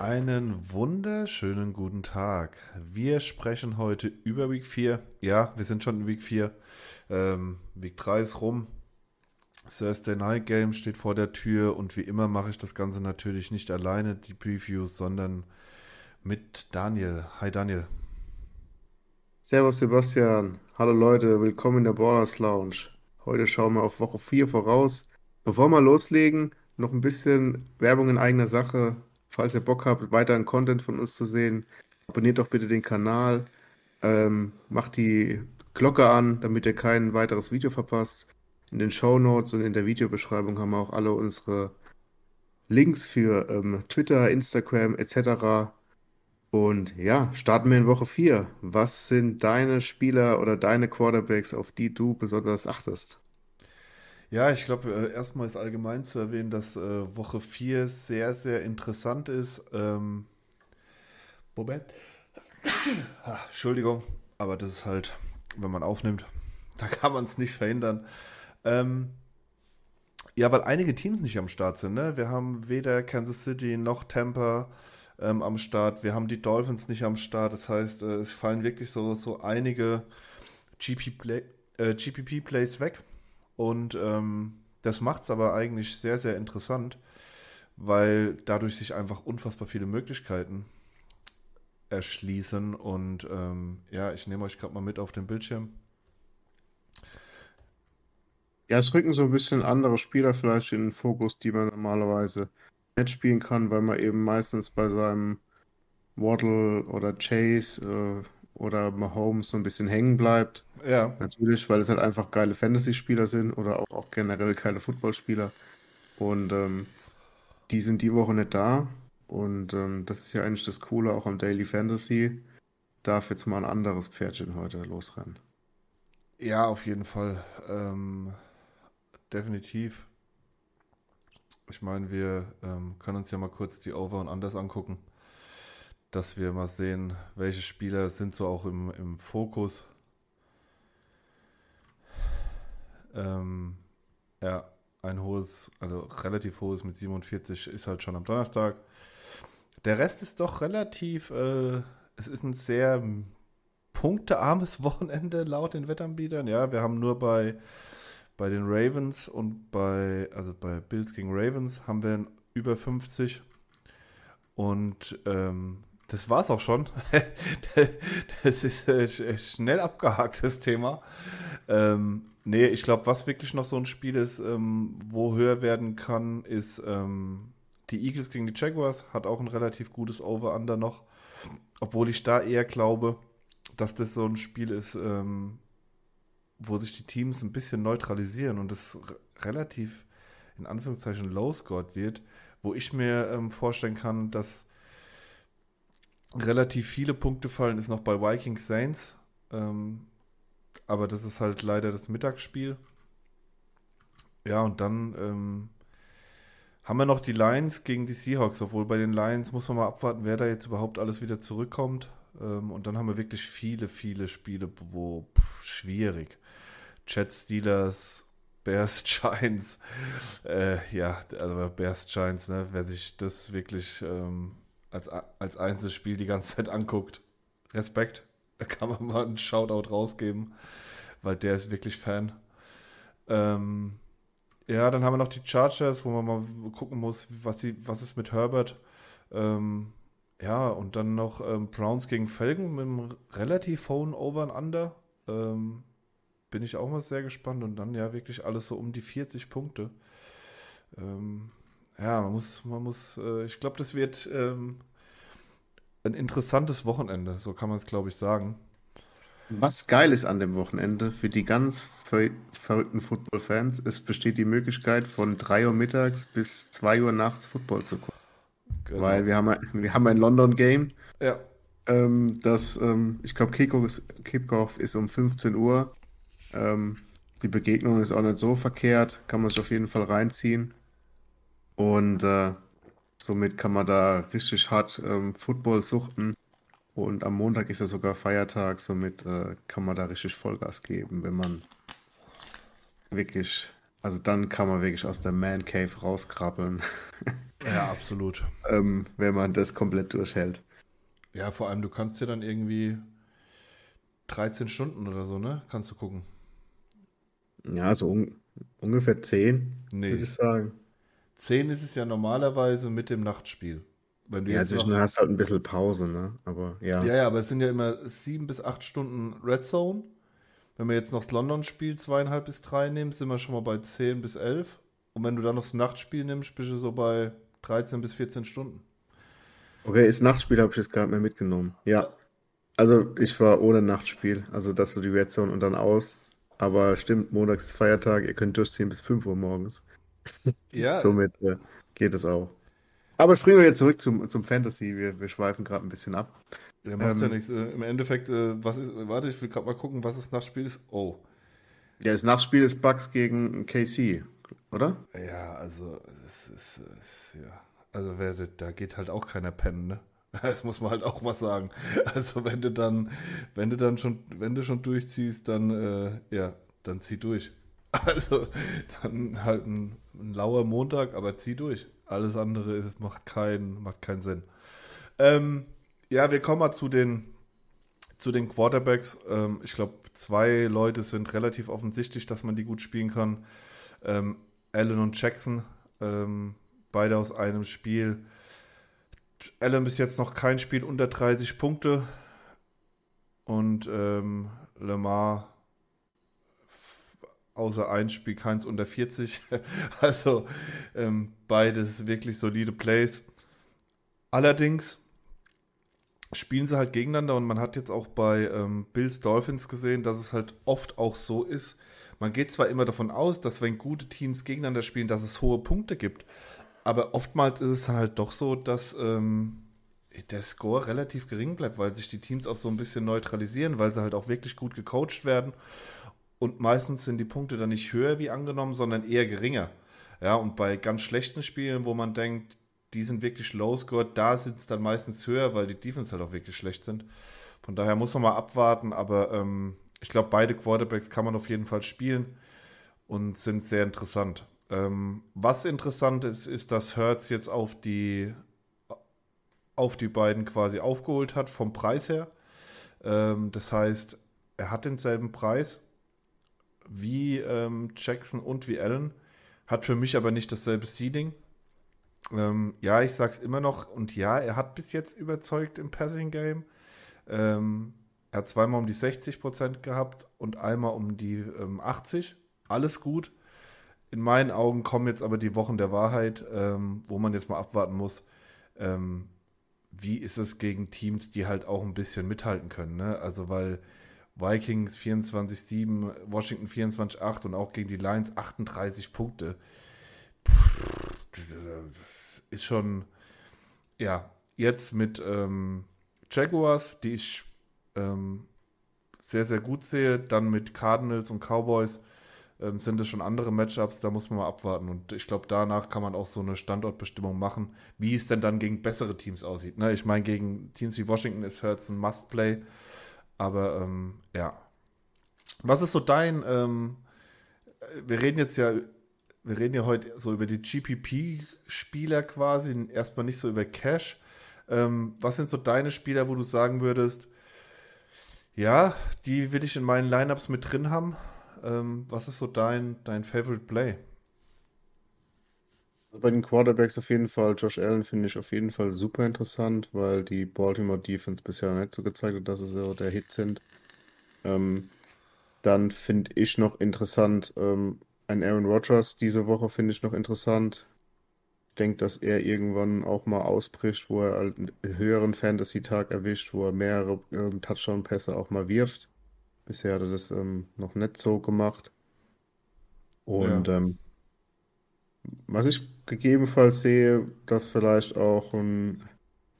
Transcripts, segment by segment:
Einen wunderschönen guten Tag. Wir sprechen heute über Week 4. Ja, wir sind schon in Week 4. Ähm, Week 3 ist rum. Thursday Night Game steht vor der Tür und wie immer mache ich das Ganze natürlich nicht alleine, die Previews, sondern mit Daniel. Hi Daniel. Servus Sebastian. Hallo Leute, willkommen in der Ballers Lounge. Heute schauen wir auf Woche 4 voraus. Bevor wir loslegen, noch ein bisschen Werbung in eigener Sache. Falls ihr Bock habt, weiteren Content von uns zu sehen, abonniert doch bitte den Kanal, ähm, macht die Glocke an, damit ihr kein weiteres Video verpasst. In den Show Notes und in der Videobeschreibung haben wir auch alle unsere Links für ähm, Twitter, Instagram etc. Und ja, starten wir in Woche 4. Was sind deine Spieler oder deine Quarterbacks, auf die du besonders achtest? Ja, ich glaube, äh, erstmal ist allgemein zu erwähnen, dass äh, Woche 4 sehr, sehr interessant ist. Ähm, Moment. Ah, Entschuldigung, aber das ist halt, wenn man aufnimmt, da kann man es nicht verhindern. Ähm, ja, weil einige Teams nicht am Start sind. Ne? Wir haben weder Kansas City noch Tampa ähm, am Start. Wir haben die Dolphins nicht am Start. Das heißt, äh, es fallen wirklich so, so einige GP-Plays äh, GPP weg. Und ähm, das macht es aber eigentlich sehr, sehr interessant, weil dadurch sich einfach unfassbar viele Möglichkeiten erschließen. Und ähm, ja, ich nehme euch gerade mal mit auf den Bildschirm. Ja, es rücken so ein bisschen andere Spieler vielleicht in den Fokus, die man normalerweise nicht spielen kann, weil man eben meistens bei seinem Waddle oder Chase äh, oder Mahomes so ein bisschen hängen bleibt. Ja. Natürlich, weil es halt einfach geile Fantasy-Spieler sind oder auch, auch generell keine Footballspieler. Und ähm, die sind die Woche nicht da. Und ähm, das ist ja eigentlich das Coole auch am Daily Fantasy. Darf jetzt mal ein anderes Pferdchen heute losrennen. Ja, auf jeden Fall. Ähm, definitiv. Ich meine, wir ähm, können uns ja mal kurz die Over und Unders angucken dass wir mal sehen, welche Spieler sind so auch im, im Fokus. Ähm, ja, ein hohes, also relativ hohes mit 47 ist halt schon am Donnerstag. Der Rest ist doch relativ, äh, es ist ein sehr punktearmes Wochenende laut den Wettanbietern. Ja, wir haben nur bei, bei den Ravens und bei, also bei Bills gegen Ravens haben wir über 50. Und ähm, das war's auch schon. das ist äh, schnell abgehakt, das Thema. Ähm, nee, ich glaube, was wirklich noch so ein Spiel ist, ähm, wo höher werden kann, ist ähm, die Eagles gegen die Jaguars. Hat auch ein relativ gutes Over-Under noch. Obwohl ich da eher glaube, dass das so ein Spiel ist, ähm, wo sich die Teams ein bisschen neutralisieren und es relativ in Anführungszeichen low-scored wird, wo ich mir ähm, vorstellen kann, dass relativ viele Punkte fallen, ist noch bei Vikings Saints. Ähm, aber das ist halt leider das Mittagsspiel. Ja, und dann ähm, haben wir noch die Lions gegen die Seahawks, obwohl bei den Lions muss man mal abwarten, wer da jetzt überhaupt alles wieder zurückkommt. Ähm, und dann haben wir wirklich viele, viele Spiele, wo pff, schwierig. Chat Steelers, Bears Giants, äh, ja, also Bears Giants, ne, wer sich das wirklich ähm, als, als Einzelspiel die ganze Zeit anguckt. Respekt. Da kann man mal einen Shoutout rausgeben, weil der ist wirklich Fan. Ähm, ja, dann haben wir noch die Chargers, wo man mal gucken muss, was, die, was ist mit Herbert. Ähm, ja, und dann noch ähm, Browns gegen Felgen mit einem relativ hohen Over and Under. Ähm, bin ich auch mal sehr gespannt. Und dann ja wirklich alles so um die 40 Punkte. Ähm, ja, man muss, man muss, äh, ich glaube, das wird ähm, ein interessantes Wochenende, so kann man es, glaube ich, sagen. Was geil ist an dem Wochenende für die ganz ver verrückten Football-Fans, es besteht die Möglichkeit, von 3 Uhr mittags bis 2 Uhr nachts Football zu gucken. Genau. Weil wir haben, wir haben ein London-Game. Ja. Ähm, das, ähm, ich glaube, Kickoff ist um 15 Uhr. Ähm, die Begegnung ist auch nicht so verkehrt, kann man sich auf jeden Fall reinziehen. Und äh, somit kann man da richtig hart ähm, Football suchten. Und am Montag ist ja sogar Feiertag, somit äh, kann man da richtig Vollgas geben, wenn man wirklich, also dann kann man wirklich aus der Man Cave rauskrabbeln. Ja, absolut. ähm, wenn man das komplett durchhält. Ja, vor allem, du kannst dir dann irgendwie 13 Stunden oder so, ne? Kannst du gucken. Ja, so un ungefähr 10, Nee. würde ich sagen. 10 ist es ja normalerweise mit dem Nachtspiel. Wenn du Ja, jetzt noch, zwischendurch hast halt ein bisschen Pause, ne? Aber ja. ja, ja, aber es sind ja immer 7 bis 8 Stunden Red Zone. Wenn wir jetzt noch das London-Spiel zweieinhalb bis drei nehmen, sind wir schon mal bei 10 bis 11. Und wenn du dann noch das Nachtspiel nimmst, bist du so bei 13 bis 14 Stunden. Okay, das Nachtspiel habe ich jetzt gerade mehr mitgenommen. Ja. Also ich war ohne Nachtspiel. Also das so die Red Zone und dann aus. Aber stimmt, montags ist Feiertag, ihr könnt durchziehen bis 5 Uhr morgens. Ja, Somit äh, geht es auch. Aber springen wir jetzt zurück zum, zum Fantasy. Wir, wir schweifen gerade ein bisschen ab. der macht ja ähm, nichts. Äh, Im Endeffekt, äh, was ist, warte, ich will gerade mal gucken, was das Nachtspiel ist. Oh. Ja, das Nachtspiel ist Bucks gegen KC, oder? Ja, also, es ist, es, ja. Also, wer, da geht halt auch keiner pennen, ne? Das muss man halt auch mal sagen. Also, wenn du dann, wenn du dann schon, wenn du schon durchziehst, dann, äh, ja, dann zieh durch. Also, dann halt ein, ein lauer Montag, aber zieh durch. Alles andere macht keinen, macht keinen Sinn. Ähm, ja, wir kommen mal zu den, zu den Quarterbacks. Ähm, ich glaube, zwei Leute sind relativ offensichtlich, dass man die gut spielen kann. Ähm, Allen und Jackson, ähm, beide aus einem Spiel. Allen bis jetzt noch kein Spiel unter 30 Punkte. Und ähm, Lamar außer ein Spiel keins unter 40. Also ähm, beides wirklich solide Plays. Allerdings spielen sie halt gegeneinander und man hat jetzt auch bei ähm, Bills Dolphins gesehen, dass es halt oft auch so ist. Man geht zwar immer davon aus, dass wenn gute Teams gegeneinander spielen, dass es hohe Punkte gibt, aber oftmals ist es dann halt doch so, dass ähm, der Score relativ gering bleibt, weil sich die Teams auch so ein bisschen neutralisieren, weil sie halt auch wirklich gut gecoacht werden und meistens sind die Punkte dann nicht höher wie angenommen, sondern eher geringer. Ja, und bei ganz schlechten Spielen, wo man denkt, die sind wirklich low scored, da sind es dann meistens höher, weil die Defense halt auch wirklich schlecht sind. Von daher muss man mal abwarten, aber ähm, ich glaube, beide Quarterbacks kann man auf jeden Fall spielen und sind sehr interessant. Ähm, was interessant ist, ist, dass Hertz jetzt auf die auf die beiden quasi aufgeholt hat vom Preis her. Ähm, das heißt, er hat denselben Preis wie ähm, Jackson und wie Allen, hat für mich aber nicht dasselbe Seeding. Ähm, ja, ich sag's immer noch und ja, er hat bis jetzt überzeugt im Passing Game. Ähm, er hat zweimal um die 60% gehabt und einmal um die ähm, 80. Alles gut. In meinen Augen kommen jetzt aber die Wochen der Wahrheit, ähm, wo man jetzt mal abwarten muss. Ähm, wie ist es gegen Teams, die halt auch ein bisschen mithalten können? Ne? Also, weil Vikings 24-7, Washington 24-8 und auch gegen die Lions 38 Punkte. Ist schon, ja, jetzt mit ähm, Jaguars, die ich ähm, sehr, sehr gut sehe, dann mit Cardinals und Cowboys ähm, sind es schon andere Matchups, da muss man mal abwarten. Und ich glaube, danach kann man auch so eine Standortbestimmung machen, wie es denn dann gegen bessere Teams aussieht. Ne? Ich meine, gegen Teams wie Washington ist Hurts ein Must-Play. Aber ähm, ja. Was ist so dein, ähm, wir reden jetzt ja, wir reden ja heute so über die GPP-Spieler quasi, erstmal nicht so über Cash. Ähm, was sind so deine Spieler, wo du sagen würdest, ja, die will ich in meinen Lineups mit drin haben? Ähm, was ist so dein, dein Favorite Play? Bei den Quarterbacks auf jeden Fall, Josh Allen finde ich auf jeden Fall super interessant, weil die Baltimore Defense bisher nicht so gezeigt hat, dass sie so der Hit sind. Ähm, dann finde ich noch interessant, ähm, ein Aaron Rodgers diese Woche finde ich noch interessant. Ich denke, dass er irgendwann auch mal ausbricht, wo er halt einen höheren Fantasy-Tag erwischt, wo er mehrere ähm, Touchdown-Pässe auch mal wirft. Bisher hat er das ähm, noch nicht so gemacht. Und Ja. Was ich gegebenenfalls sehe, dass vielleicht auch ein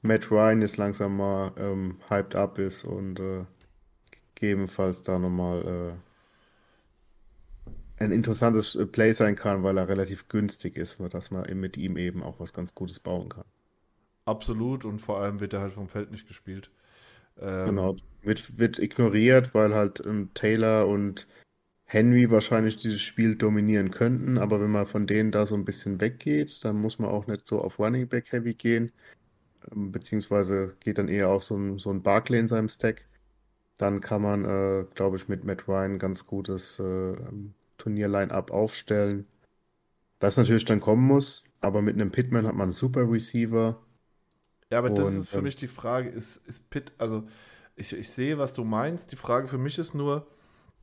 Matt Ryan jetzt langsam mal ähm, hyped up ist und äh, gegebenenfalls da nochmal äh, ein interessantes äh, Play sein kann, weil er relativ günstig ist, dass man mit ihm eben auch was ganz Gutes bauen kann. Absolut und vor allem wird er halt vom Feld nicht gespielt. Ähm, Genau, wird, wird ignoriert, weil halt ähm, Taylor und Henry wahrscheinlich dieses Spiel dominieren könnten, aber wenn man von denen da so ein bisschen weggeht, dann muss man auch nicht so auf Running Back Heavy gehen, ähm, beziehungsweise geht dann eher auf so ein, so ein Barkley in seinem Stack. Dann kann man, äh, glaube ich, mit Matt Ryan ganz gutes äh, Turnier-Line-Up aufstellen. Das natürlich dann kommen muss, aber mit einem Pittman hat man einen super Receiver. Ja, aber das Und, ist für ähm, mich die Frage, ist, ist Pitt, also ich, ich sehe, was du meinst. Die Frage für mich ist nur,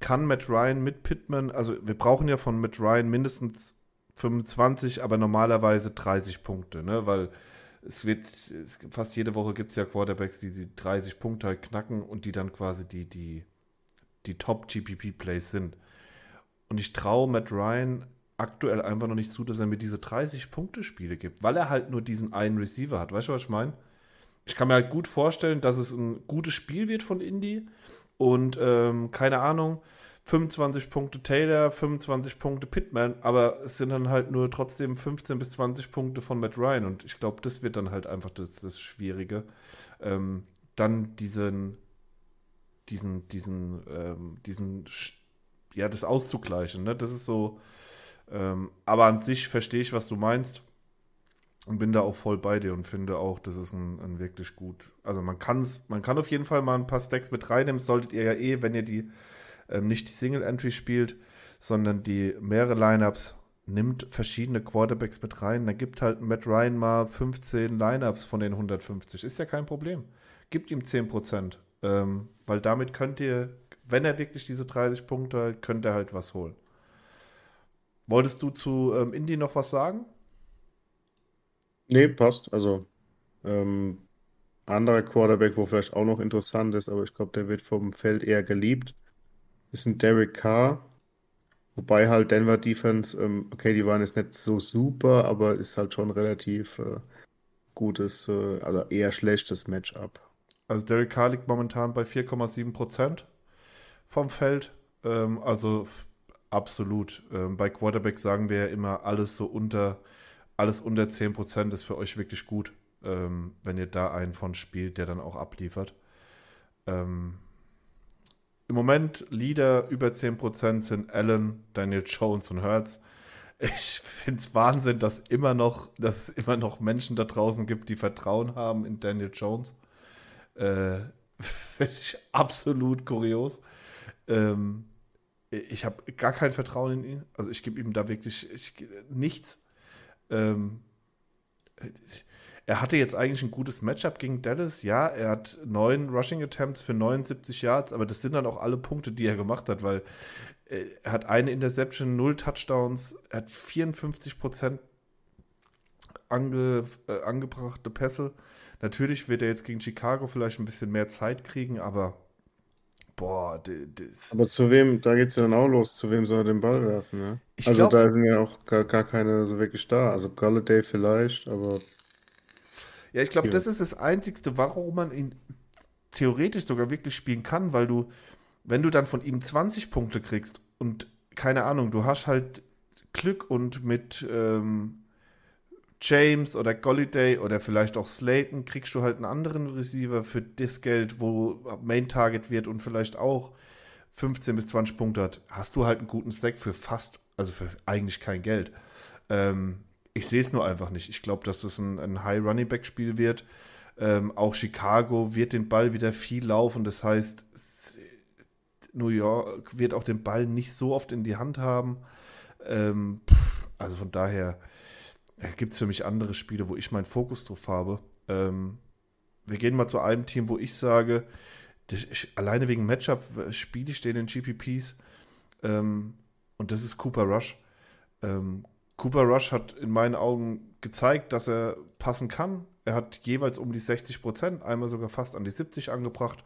kann Matt Ryan mit Pittman, also wir brauchen ja von Matt Ryan mindestens 25, aber normalerweise 30 Punkte, ne? Weil es wird, es, fast jede Woche gibt es ja Quarterbacks, die die 30 Punkte halt knacken und die dann quasi die, die, die Top-GPP-Plays sind. Und ich traue Matt Ryan aktuell einfach noch nicht zu, dass er mir diese 30-Punkte-Spiele gibt, weil er halt nur diesen einen Receiver hat. Weißt du, was ich meine? Ich kann mir halt gut vorstellen, dass es ein gutes Spiel wird von Indy und ähm, keine Ahnung, 25 Punkte Taylor, 25 Punkte Pittman, aber es sind dann halt nur trotzdem 15 bis 20 Punkte von Matt Ryan und ich glaube, das wird dann halt einfach das, das Schwierige. Ähm, dann diesen, diesen, diesen, ähm, diesen, ja, das auszugleichen, ne? Das ist so, ähm, aber an sich verstehe ich, was du meinst und bin da auch voll bei dir und finde auch, das ist ein, ein wirklich gut. Also man kann's, man kann auf jeden Fall mal ein paar Stacks mit reinnehmen. Solltet ihr ja eh, wenn ihr die ähm, nicht die Single Entry spielt, sondern die mehrere Lineups, nimmt verschiedene Quarterbacks mit rein. Da gibt halt Matt Ryan mal 15 Lineups von den 150. Ist ja kein Problem. Gibt ihm 10%. Ähm, weil damit könnt ihr, wenn er wirklich diese 30 Punkte hat, könnt ihr halt was holen. Wolltest du zu ähm, Indy noch was sagen? Nee, passt. Also, ähm, anderer Quarterback, wo vielleicht auch noch interessant ist, aber ich glaube, der wird vom Feld eher geliebt, ist ein Derek Carr. Wobei halt Denver Defense, ähm, okay, die waren jetzt nicht so super, aber ist halt schon relativ äh, gutes, äh, also eher schlechtes Matchup. Also Derek Carr liegt momentan bei 4,7% vom Feld. Ähm, also absolut. Ähm, bei Quarterback sagen wir ja immer, alles so unter, alles unter 10% ist für euch wirklich gut, ähm, wenn ihr da einen von spielt, der dann auch abliefert. Ähm, Im Moment Leader über 10% sind Allen, Daniel Jones und Hurts. Ich finde es Wahnsinn, dass immer noch, dass es immer noch Menschen da draußen gibt, die Vertrauen haben in Daniel Jones. Äh, Finde ich absolut kurios. Ähm, ich habe gar kein Vertrauen in ihn. Also ich gebe ihm da wirklich ich, nichts. Ähm, er hatte jetzt eigentlich ein gutes Matchup gegen Dallas. Ja, er hat neun Rushing Attempts für 79 Yards, aber das sind dann auch alle Punkte, die er gemacht hat, weil äh, er hat eine Interception, null Touchdowns, er hat 54 Prozent ange, äh, angebrachte Pässe. Natürlich wird er jetzt gegen Chicago vielleicht ein bisschen mehr Zeit kriegen, aber boah, das, Aber zu wem, da geht's ja dann auch los, zu wem soll er den Ball werfen, ne? ich Also glaube, da sind ja auch gar, gar keine so wirklich da. Also Golladay vielleicht, aber ja, ich glaube, das ist das Einzigste, warum man ihn theoretisch sogar wirklich spielen kann, weil du, wenn du dann von ihm 20 Punkte kriegst und keine Ahnung, du hast halt Glück und mit ähm, James oder Golliday oder vielleicht auch Slayton kriegst du halt einen anderen Receiver für das Geld, wo Main Target wird und vielleicht auch 15 bis 20 Punkte hat, hast du halt einen guten Stack für fast, also für eigentlich kein Geld. Ähm, ich sehe es nur einfach nicht. Ich glaube, dass das ein, ein High Running Back Spiel wird. Ähm, auch Chicago wird den Ball wieder viel laufen. Das heißt, New York wird auch den Ball nicht so oft in die Hand haben. Ähm, also von daher gibt es für mich andere Spiele, wo ich meinen Fokus drauf habe. Ähm, wir gehen mal zu einem Team, wo ich sage, ich, alleine wegen Matchup äh, spiele ich den in GPPs. Ähm, und das ist Cooper Rush. Ähm, Cooper Rush hat in meinen Augen gezeigt, dass er passen kann. Er hat jeweils um die 60 Prozent, einmal sogar fast an die 70 angebracht.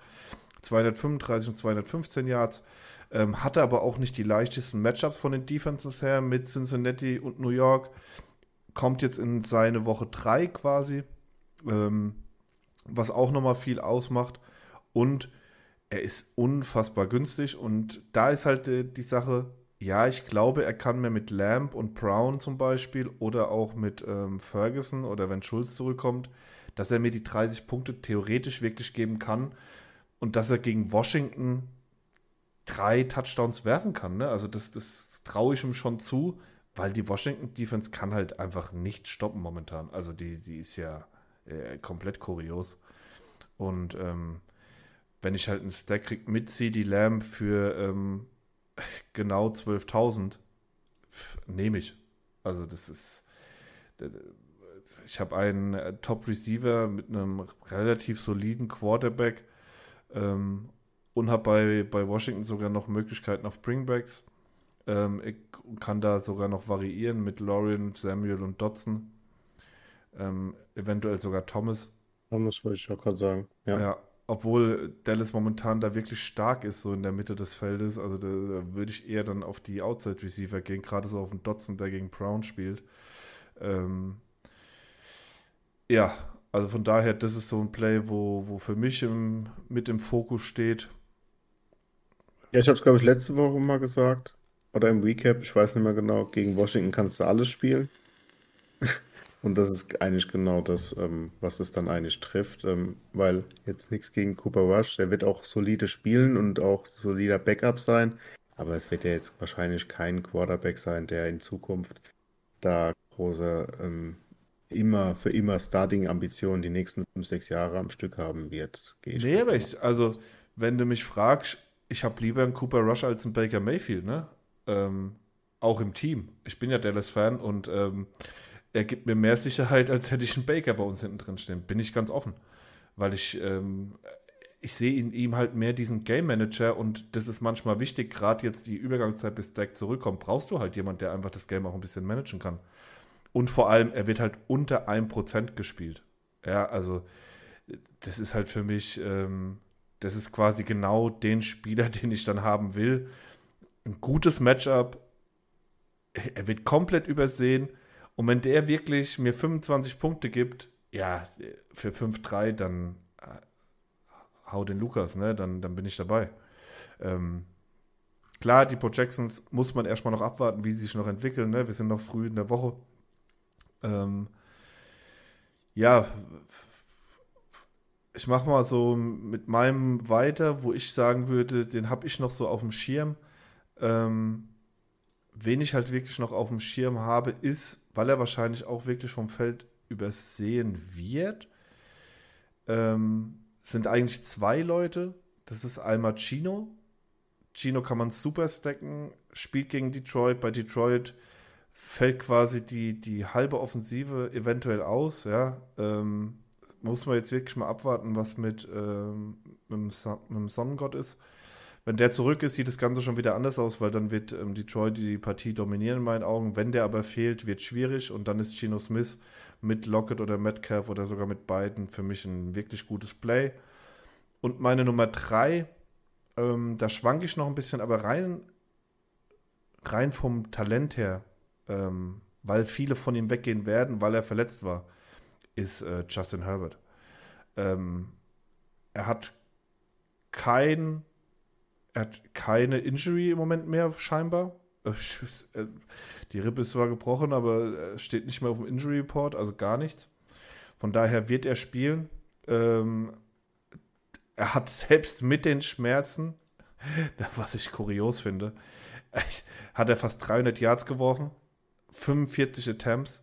235 und 215 Yards. Ähm, hatte aber auch nicht die leichtesten Matchups von den Defenses her mit Cincinnati und New York. Kommt jetzt in seine Woche 3 quasi, ähm, was auch nochmal viel ausmacht. Und er ist unfassbar günstig. Und da ist halt äh, die Sache, ja, ich glaube, er kann mir mit Lamb und Brown zum Beispiel oder auch mit ähm, Ferguson oder wenn Schulz zurückkommt, dass er mir die 30 Punkte theoretisch wirklich geben kann und dass er gegen Washington drei Touchdowns werfen kann. Ne? Also das, das traue ich ihm schon zu, weil die Washington Defense kann halt einfach nicht stoppen momentan. Also die, die ist ja äh, komplett kurios. Und ähm, wenn ich halt einen Stack krieg mit CD Lamb für ähm, genau 12.000, nehme ich. Also das ist, ich habe einen äh, Top Receiver mit einem relativ soliden Quarterback ähm, und habe bei, bei Washington sogar noch Möglichkeiten auf Bringbacks. Ähm, ich kann da sogar noch variieren mit Lorian, Samuel und Dodson. Ähm, eventuell sogar Thomas. Thomas wollte ich auch gerade sagen. Ja. ja. obwohl Dallas momentan da wirklich stark ist, so in der Mitte des Feldes. Also da, da würde ich eher dann auf die Outside Receiver gehen, gerade so auf den Dodson, der gegen Brown spielt. Ähm, ja, also von daher, das ist so ein Play, wo, wo für mich im, mit im Fokus steht. Ja, ich habe es, glaube ich, letzte Woche mal gesagt. Oder im Recap, ich weiß nicht mehr genau. Gegen Washington kannst du alles spielen. Und das ist eigentlich genau das, ähm, was es dann eigentlich trifft, ähm, weil jetzt nichts gegen Cooper Rush, der wird auch solide spielen und auch solider Backup sein, aber es wird ja jetzt wahrscheinlich kein Quarterback sein, der in Zukunft da große, ähm, immer für immer Starting-Ambitionen die nächsten fünf, sechs Jahre am Stück haben wird. Gehe nee, aber ich, also wenn du mich fragst, ich habe lieber einen Cooper Rush als einen Baker Mayfield, ne? Ähm, auch im Team. Ich bin ja Dallas-Fan und ähm, er gibt mir mehr Sicherheit, als hätte ich einen Baker bei uns hinten drin stehen. Bin ich ganz offen. Weil ich, ähm, ich sehe in ihm halt mehr diesen Game Manager und das ist manchmal wichtig, gerade jetzt die Übergangszeit bis Deck zurückkommt, brauchst du halt jemanden, der einfach das Game auch ein bisschen managen kann. Und vor allem, er wird halt unter 1% gespielt. Ja, also das ist halt für mich, ähm, das ist quasi genau den Spieler, den ich dann haben will. Ein gutes Matchup. Er wird komplett übersehen und wenn der wirklich mir 25 Punkte gibt, ja, für 5-3, dann äh, hau den Lukas, ne? Dann, dann bin ich dabei. Ähm, klar, die Projections muss man erstmal noch abwarten, wie sie sich noch entwickeln, ne? Wir sind noch früh in der Woche. Ähm, ja, ich mache mal so mit meinem weiter, wo ich sagen würde, den habe ich noch so auf dem Schirm. Ähm, wen ich halt wirklich noch auf dem Schirm habe, ist weil er wahrscheinlich auch wirklich vom Feld übersehen wird, ähm, sind eigentlich zwei Leute. Das ist einmal Chino. Chino kann man super stacken, spielt gegen Detroit. Bei Detroit fällt quasi die, die halbe Offensive eventuell aus. Ja, ähm, muss man jetzt wirklich mal abwarten, was mit, ähm, mit, dem, Son mit dem Sonnengott ist. Wenn der zurück ist, sieht das Ganze schon wieder anders aus, weil dann wird ähm, Detroit die Partie dominieren in meinen Augen. Wenn der aber fehlt, wird schwierig und dann ist Geno Smith mit Lockett oder Metcalf oder sogar mit beiden für mich ein wirklich gutes Play. Und meine Nummer drei, ähm, da schwanke ich noch ein bisschen, aber rein, rein vom Talent her, ähm, weil viele von ihm weggehen werden, weil er verletzt war, ist äh, Justin Herbert. Ähm, er hat kein er hat keine Injury im Moment mehr, scheinbar. Äh, die Rippe ist zwar gebrochen, aber es steht nicht mehr auf dem Injury Report, also gar nichts. Von daher wird er spielen. Ähm, er hat selbst mit den Schmerzen, was ich kurios finde, hat er fast 300 Yards geworfen, 45 Attempts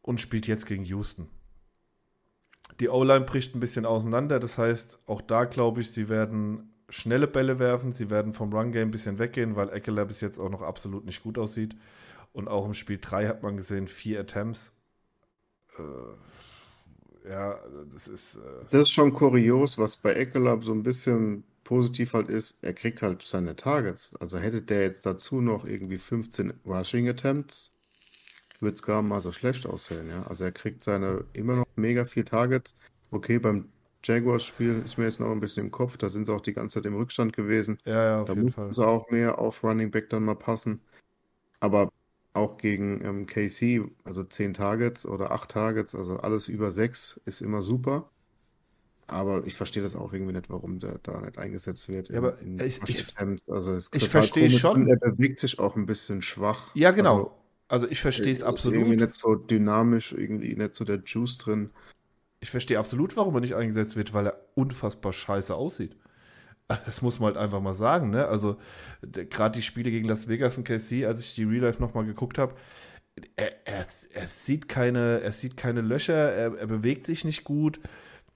und spielt jetzt gegen Houston. Die O-Line bricht ein bisschen auseinander, das heißt, auch da glaube ich, sie werden schnelle Bälle werfen. Sie werden vom Run-Game ein bisschen weggehen, weil Eckler bis jetzt auch noch absolut nicht gut aussieht. Und auch im Spiel 3 hat man gesehen, vier Attempts. Äh, ja, das ist. Äh das ist schon kurios, was bei Eckler so ein bisschen positiv halt ist. Er kriegt halt seine Targets. Also hätte der jetzt dazu noch irgendwie 15 Rushing Attempts, würde es gar mal so schlecht aussehen. Ja? Also er kriegt seine immer noch mega viel Targets. Okay, beim Jaguars-Spiel ist mir jetzt noch ein bisschen im Kopf. Da sind sie auch die ganze Zeit im Rückstand gewesen. Ja, ja, auf da jeden mussten sie auch mehr auf Running Back dann mal passen. Aber auch gegen ähm, KC, also 10 Targets oder 8 Targets, also alles über 6 ist immer super. Aber ich verstehe das auch irgendwie nicht, warum der da nicht eingesetzt wird. Ja, aber in ich, ich, also es ich verstehe schon. Er bewegt sich auch ein bisschen schwach. Ja, genau. Also, also ich verstehe es absolut. Irgendwie nicht so dynamisch, irgendwie nicht so der Juice drin ich verstehe absolut, warum er nicht eingesetzt wird, weil er unfassbar scheiße aussieht. Das muss man halt einfach mal sagen, ne? Also, gerade die Spiele gegen Las Vegas und KC, als ich die Real Life nochmal geguckt habe, er, er, er, sieht keine, er sieht keine Löcher, er, er bewegt sich nicht gut.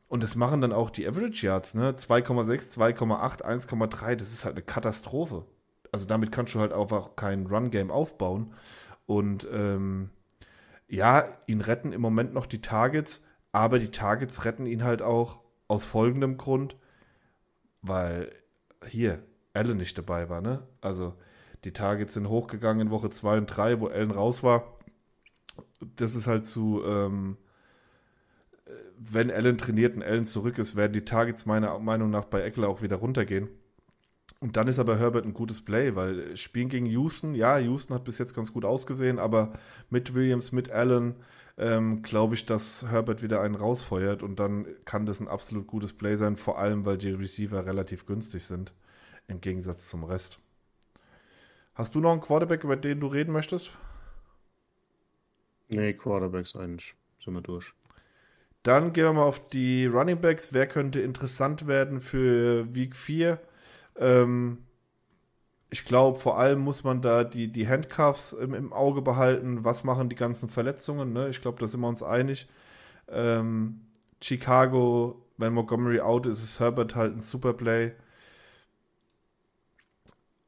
Und das machen dann auch die Average Yards, ne? 2,6, 2,8, 1,3, das ist halt eine Katastrophe. Also damit kannst du halt einfach kein Run-Game aufbauen. Und ähm, ja, ihn retten im Moment noch die Targets, aber die Targets retten ihn halt auch aus folgendem Grund, weil hier Allen nicht dabei war, ne? Also die Targets sind hochgegangen in Woche 2 und 3, wo Allen raus war. Das ist halt zu, ähm, wenn Allen trainiert und Allen zurück ist, werden die Targets meiner Meinung nach bei Eckler auch wieder runtergehen. Und dann ist aber Herbert ein gutes Play, weil Spielen gegen Houston, ja, Houston hat bis jetzt ganz gut ausgesehen, aber mit Williams, mit Allen, ähm, glaube ich, dass Herbert wieder einen rausfeuert und dann kann das ein absolut gutes Play sein, vor allem weil die Receiver relativ günstig sind, im Gegensatz zum Rest. Hast du noch einen Quarterback, über den du reden möchtest? Nee, Quarterbacks eigentlich. Sind wir durch. Dann gehen wir mal auf die Running Backs. Wer könnte interessant werden für Week 4? Ähm, ich glaube, vor allem muss man da die, die Handcuffs im, im Auge behalten. Was machen die ganzen Verletzungen? Ne? Ich glaube, da sind wir uns einig. Ähm, Chicago, wenn Montgomery out ist, ist Herbert halt ein Superplay.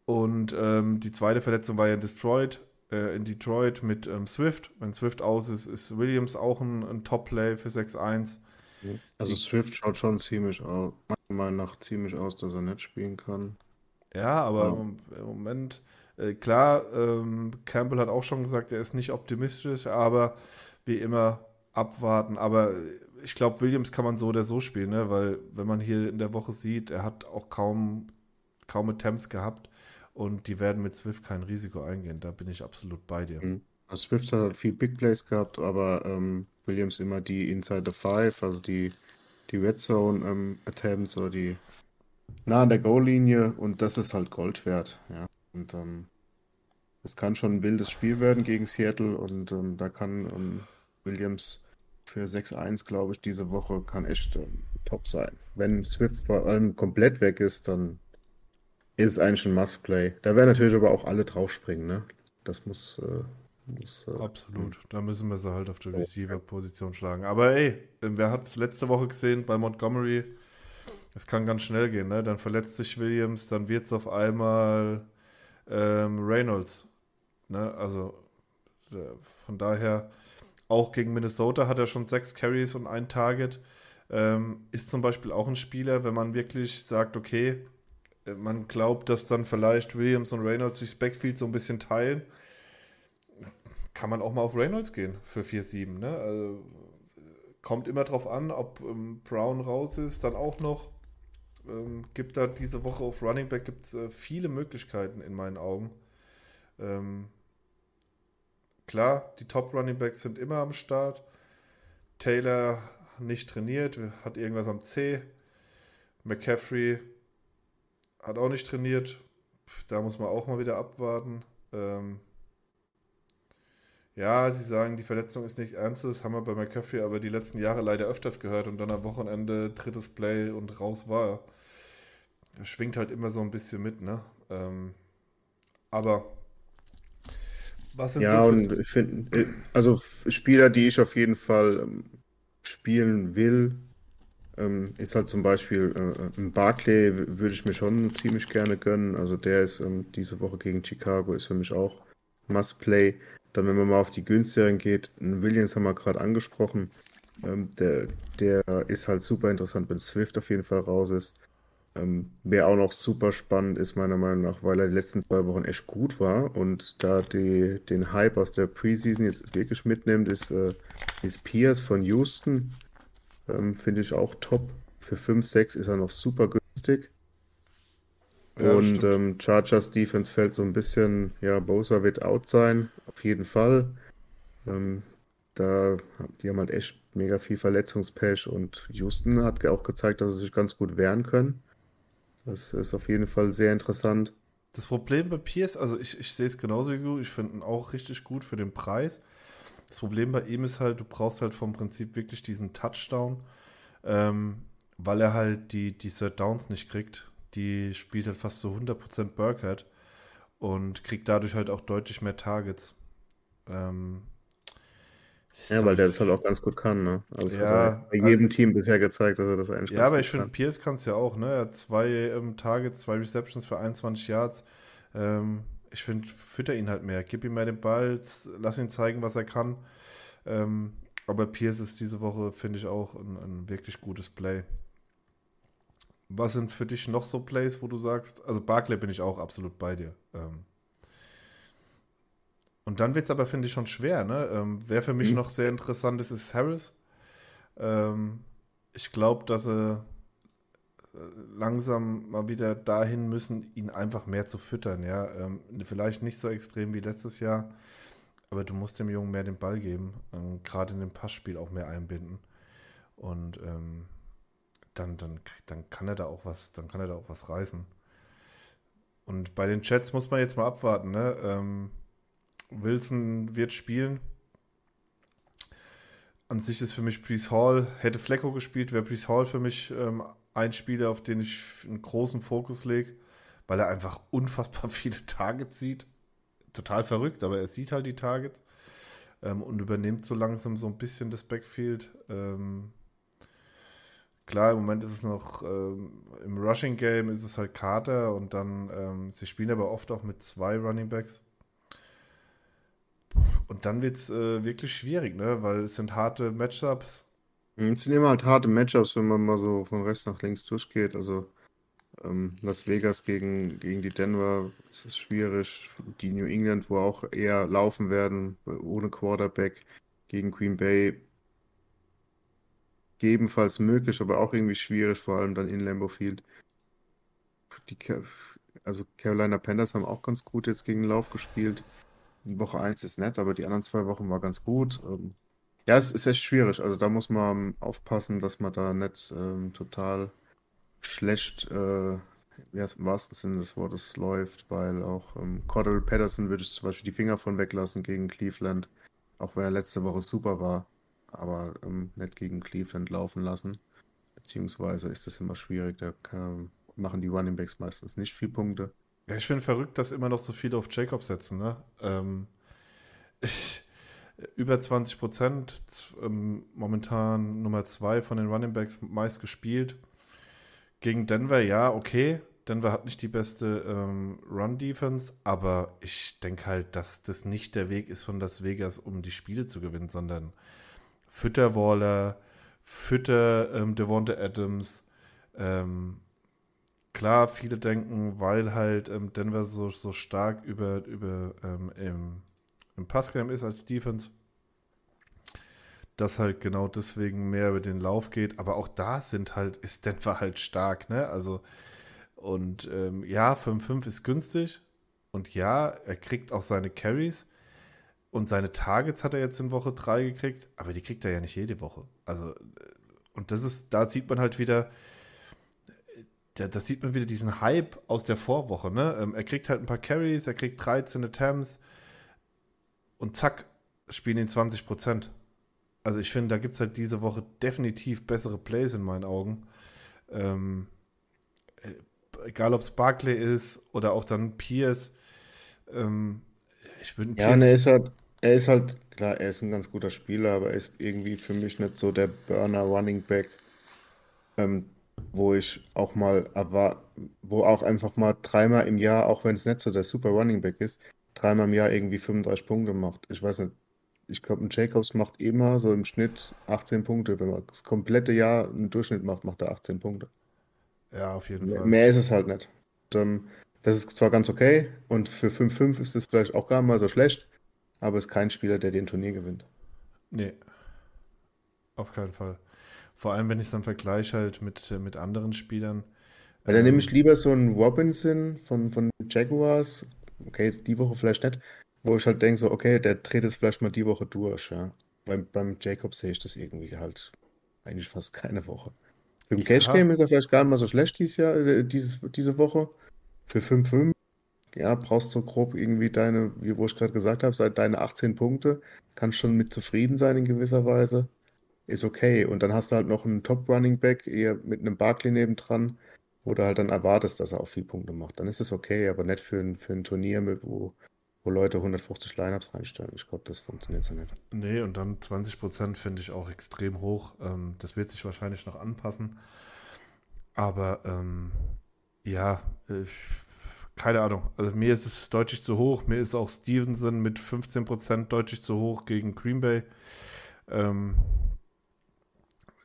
Und ähm, die zweite Verletzung war ja Detroit, äh, in Detroit mit ähm, Swift. Wenn Swift aus ist, ist Williams auch ein, ein Top-Play für 6-1. Also Swift schaut schon ziemlich aus, meiner Meinung nach ziemlich aus, dass er nicht spielen kann. Ja, aber ja. im Moment, äh, klar, ähm, Campbell hat auch schon gesagt, er ist nicht optimistisch, aber wie immer abwarten. Aber ich glaube, Williams kann man so oder so spielen, ne? weil wenn man hier in der Woche sieht, er hat auch kaum, kaum Attempts gehabt und die werden mit Swift kein Risiko eingehen. Da bin ich absolut bei dir. Mhm. Also Swift hat halt viel Big Plays gehabt, aber ähm, Williams immer die Inside the Five, also die, die Red Zone ähm, Attempts oder die nah an der Goal-Linie und das ist halt Gold wert. Ja. Und ähm, es kann schon ein wildes Spiel werden gegen Seattle und ähm, da kann ähm, Williams für 6-1, glaube ich, diese Woche kann echt ähm, top sein. Wenn Swift vor allem komplett weg ist, dann ist es eigentlich ein Must-Play. Da werden natürlich aber auch alle draufspringen, ne? Das muss, äh, muss äh, Absolut. Da müssen wir sie halt auf der Receiver-Position schlagen. Aber ey, wer hat es letzte Woche gesehen bei Montgomery? Es kann ganz schnell gehen, ne? Dann verletzt sich Williams, dann wird es auf einmal ähm, Reynolds. Ne? Also äh, von daher, auch gegen Minnesota hat er schon sechs Carries und ein Target. Ähm, ist zum Beispiel auch ein Spieler, wenn man wirklich sagt, okay, äh, man glaubt, dass dann vielleicht Williams und Reynolds sich Backfield so ein bisschen teilen, kann man auch mal auf Reynolds gehen für 4-7. Ne? Also, kommt immer drauf an, ob ähm, Brown raus ist, dann auch noch ähm, gibt da diese Woche auf Running Back gibt's, äh, viele Möglichkeiten in meinen Augen. Ähm, klar, die Top Running Backs sind immer am Start. Taylor nicht trainiert, hat irgendwas am C. McCaffrey hat auch nicht trainiert. Da muss man auch mal wieder abwarten. Ähm, ja, sie sagen, die Verletzung ist nicht ernst, das haben wir bei McCaffrey aber die letzten Jahre leider öfters gehört und dann am Wochenende drittes Play und raus war er. Das schwingt halt immer so ein bisschen mit, ne? Ähm, aber was sind Ja, so und ich finde, also Spieler, die ich auf jeden Fall ähm, spielen will, ähm, ist halt zum Beispiel äh, ein Barclay, würde ich mir schon ziemlich gerne gönnen. Also der ist ähm, diese Woche gegen Chicago, ist für mich auch Must-Play. Dann, wenn man mal auf die günstigeren geht, Williams haben wir gerade angesprochen. Ähm, der, der ist halt super interessant, wenn Swift auf jeden Fall raus ist. Ähm, wer auch noch super spannend ist, meiner Meinung nach, weil er die letzten zwei Wochen echt gut war und da die, den Hype aus der Preseason jetzt wirklich mitnimmt, ist, äh, ist Pierce von Houston. Ähm, Finde ich auch top. Für 5, 6 ist er noch super günstig. Ja, und ähm, Chargers Defense fällt so ein bisschen, ja, Bosa wird out sein, auf jeden Fall. Ähm, da, die haben halt echt mega viel Verletzungspech und Houston hat auch gezeigt, dass sie sich ganz gut wehren können. Das ist auf jeden Fall sehr interessant. Das Problem bei Pierce, also ich, ich sehe es genauso wie du, ich finde ihn auch richtig gut für den Preis. Das Problem bei ihm ist halt, du brauchst halt vom Prinzip wirklich diesen Touchdown, ähm, weil er halt die, die Third Downs nicht kriegt die spielt halt fast zu 100% Burkhead und kriegt dadurch halt auch deutlich mehr Targets. Ähm, ja, weil der das halt auch ganz gut kann, ne? Also ja, bei jedem also, Team bisher gezeigt, dass er das eigentlich Ja, aber ich finde, Pierce kann es ja auch, ne? Er hat zwei ähm, Targets, zwei Receptions für 21 Yards. Ähm, ich finde, fütter ihn halt mehr. Gib ihm mehr den Ball, lass ihn zeigen, was er kann. Ähm, aber Pierce ist diese Woche, finde ich, auch ein, ein, wirklich gutes Play. Was sind für dich noch so Plays, wo du sagst, also Barclay bin ich auch absolut bei dir. Ähm, und dann wird es aber, finde ich, schon schwer. Ne? Ähm, wer für mich mhm. noch sehr interessant ist, ist Harris. Ähm, ich glaube, dass sie äh, langsam mal wieder dahin müssen, ihn einfach mehr zu füttern. Ja? Ähm, vielleicht nicht so extrem wie letztes Jahr, aber du musst dem Jungen mehr den Ball geben. Ähm, Gerade in dem Passspiel auch mehr einbinden. Und ähm, dann, dann, dann kann er da auch was, dann kann er da auch was reißen. Und bei den Chats muss man jetzt mal abwarten, ne? Ähm, Wilson wird spielen. An sich ist für mich Brees Hall, hätte Flecko gespielt, wäre Brees Hall für mich ähm, ein Spieler, auf den ich einen großen Fokus lege, weil er einfach unfassbar viele Targets sieht. Total verrückt, aber er sieht halt die Targets ähm, und übernimmt so langsam so ein bisschen das Backfield. Ähm, klar, im Moment ist es noch ähm, im Rushing Game ist es halt Carter und dann, ähm, sie spielen aber oft auch mit zwei Running Backs. Und dann wird es äh, wirklich schwierig, ne? Weil es sind harte Matchups. Hm, es sind immer halt harte Matchups, wenn man mal so von rechts nach links durchgeht. Also ähm, Las Vegas gegen, gegen die Denver ist es schwierig. Die New England, wo auch eher laufen werden, ohne Quarterback, gegen Green Bay gegebenenfalls möglich, aber auch irgendwie schwierig, vor allem dann in Lambeau Field. Die, also Carolina Panthers haben auch ganz gut jetzt gegen den Lauf gespielt. Woche 1 ist nett, aber die anderen zwei Wochen war ganz gut. Ähm, ja, es ist echt schwierig. Also da muss man aufpassen, dass man da nicht ähm, total schlecht, äh, im wahrsten Sinne des Wortes läuft, weil auch ähm, Cordell Patterson würde ich zum Beispiel die Finger von weglassen gegen Cleveland, auch wenn er letzte Woche super war, aber ähm, nicht gegen Cleveland laufen lassen. Beziehungsweise ist das immer schwierig, da kann, machen die Running Backs meistens nicht viel Punkte. Ja, ich finde verrückt, dass immer noch so viele auf Jacob setzen. Ne? Ähm, ich, über 20 Prozent, ähm, momentan Nummer zwei von den Running Backs meist gespielt. Gegen Denver, ja, okay. Denver hat nicht die beste ähm, Run-Defense, aber ich denke halt, dass das nicht der Weg ist von Las Vegas, um die Spiele zu gewinnen, sondern Fütter Waller, Fütter ähm, Devonta Adams, ähm, klar, viele denken, weil halt ähm, Denver so, so stark über, über ähm, im, im Passgame ist als Defense, dass halt genau deswegen mehr über den Lauf geht. Aber auch da sind halt, ist Denver halt stark, ne? Also, und ähm, ja, 5-5 ist günstig. Und ja, er kriegt auch seine Carries. Und seine Targets hat er jetzt in Woche 3 gekriegt, aber die kriegt er ja nicht jede Woche. Also, äh, und das ist, da sieht man halt wieder, da, da sieht man wieder diesen Hype aus der Vorwoche. Ne? Ähm, er kriegt halt ein paar Carries, er kriegt 13 Attempts und zack, spielen ihn 20 Prozent. Also ich finde, da gibt es halt diese Woche definitiv bessere Plays in meinen Augen. Ähm, äh, egal ob es Barclay ist oder auch dann Pierce. Ähm, ich würde Ja, ne, er ist halt, er ist halt, klar, er ist ein ganz guter Spieler, aber er ist irgendwie für mich nicht so der Burner Running Back. Ähm, wo ich auch mal erwar wo auch einfach mal dreimal im Jahr, auch wenn es nicht so der super Running Back ist, dreimal im Jahr irgendwie 35 Punkte macht. Ich weiß nicht, ich glaube, ein Jacobs macht immer so im Schnitt 18 Punkte. Wenn man das komplette Jahr einen Durchschnitt macht, macht er 18 Punkte. Ja, auf jeden mehr, Fall. Mehr ist es halt nicht. Und, das ist zwar ganz okay und für 5-5 ist es vielleicht auch gar nicht mal so schlecht, aber es ist kein Spieler, der den Turnier gewinnt. Nee. Auf keinen Fall. Vor allem, wenn ich es dann vergleiche halt mit, mit anderen Spielern. Weil dann ähm, nehme ich lieber so einen Robinson von, von Jaguars, okay, jetzt die Woche vielleicht nicht, wo ich halt denke, so, okay, der dreht es vielleicht mal die Woche durch, ja. Beim, beim Jacob sehe ich das irgendwie halt eigentlich fast keine Woche. Für ein Cash Game ist er vielleicht gar nicht mal so schlecht dieses Jahr, äh, dieses, diese Woche. Für 5-5, ja, brauchst du grob irgendwie deine, wie wo ich gerade gesagt habe, seit deine 18 Punkte, kannst schon mit zufrieden sein in gewisser Weise ist okay. Und dann hast du halt noch einen Top-Running-Back, eher mit einem Barkley nebendran. wo du halt dann erwartest, dass er auch viel Punkte macht. Dann ist das okay, aber nicht für ein, für ein Turnier, mit, wo, wo Leute 150 Lineups reinstellen. Ich glaube, das funktioniert so nicht. Nee, und dann 20% finde ich auch extrem hoch. Ähm, das wird sich wahrscheinlich noch anpassen. Aber ähm, ja, ich, keine Ahnung. Also mir ist es deutlich zu hoch. Mir ist auch Stevenson mit 15% deutlich zu hoch gegen Green Bay. Ähm,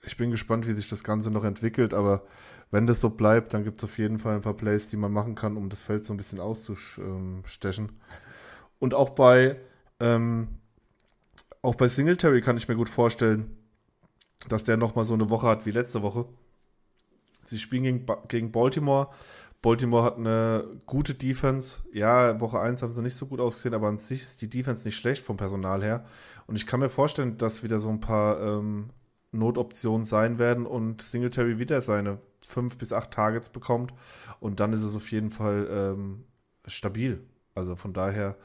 ich bin gespannt, wie sich das Ganze noch entwickelt, aber wenn das so bleibt, dann gibt es auf jeden Fall ein paar Plays, die man machen kann, um das Feld so ein bisschen auszustechen. Und auch bei, ähm, auch bei Singletary kann ich mir gut vorstellen, dass der nochmal so eine Woche hat wie letzte Woche. Sie spielen gegen, gegen Baltimore. Baltimore hat eine gute Defense. Ja, Woche 1 haben sie nicht so gut ausgesehen, aber an sich ist die Defense nicht schlecht vom Personal her. Und ich kann mir vorstellen, dass wieder so ein paar ähm, Notoptionen sein werden und Singletary wieder seine fünf bis acht Targets bekommt. Und dann ist es auf jeden Fall ähm, stabil. Also von daher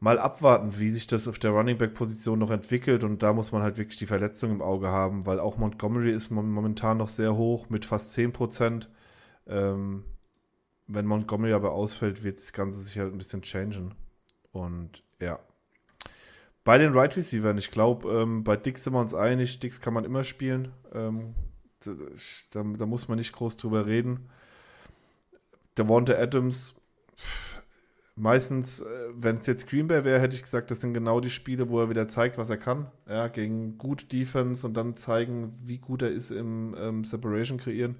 mal abwarten, wie sich das auf der Running Back Position noch entwickelt und da muss man halt wirklich die Verletzung im Auge haben, weil auch Montgomery ist momentan noch sehr hoch mit fast 10 Prozent. Ähm, wenn Montgomery aber ausfällt, wird das Ganze sich halt ein bisschen changen. Und ja. Bei den Right Receivers, ich glaube, ähm, bei Dix sind wir uns einig, Dix kann man immer spielen. Ähm, da, da, muss man nicht groß drüber reden. Der Wanda Adams, meistens, äh, wenn es jetzt Green Bay wäre, hätte ich gesagt, das sind genau die Spiele, wo er wieder zeigt, was er kann. Ja, gegen gute Defense und dann zeigen, wie gut er ist im ähm, Separation kreieren.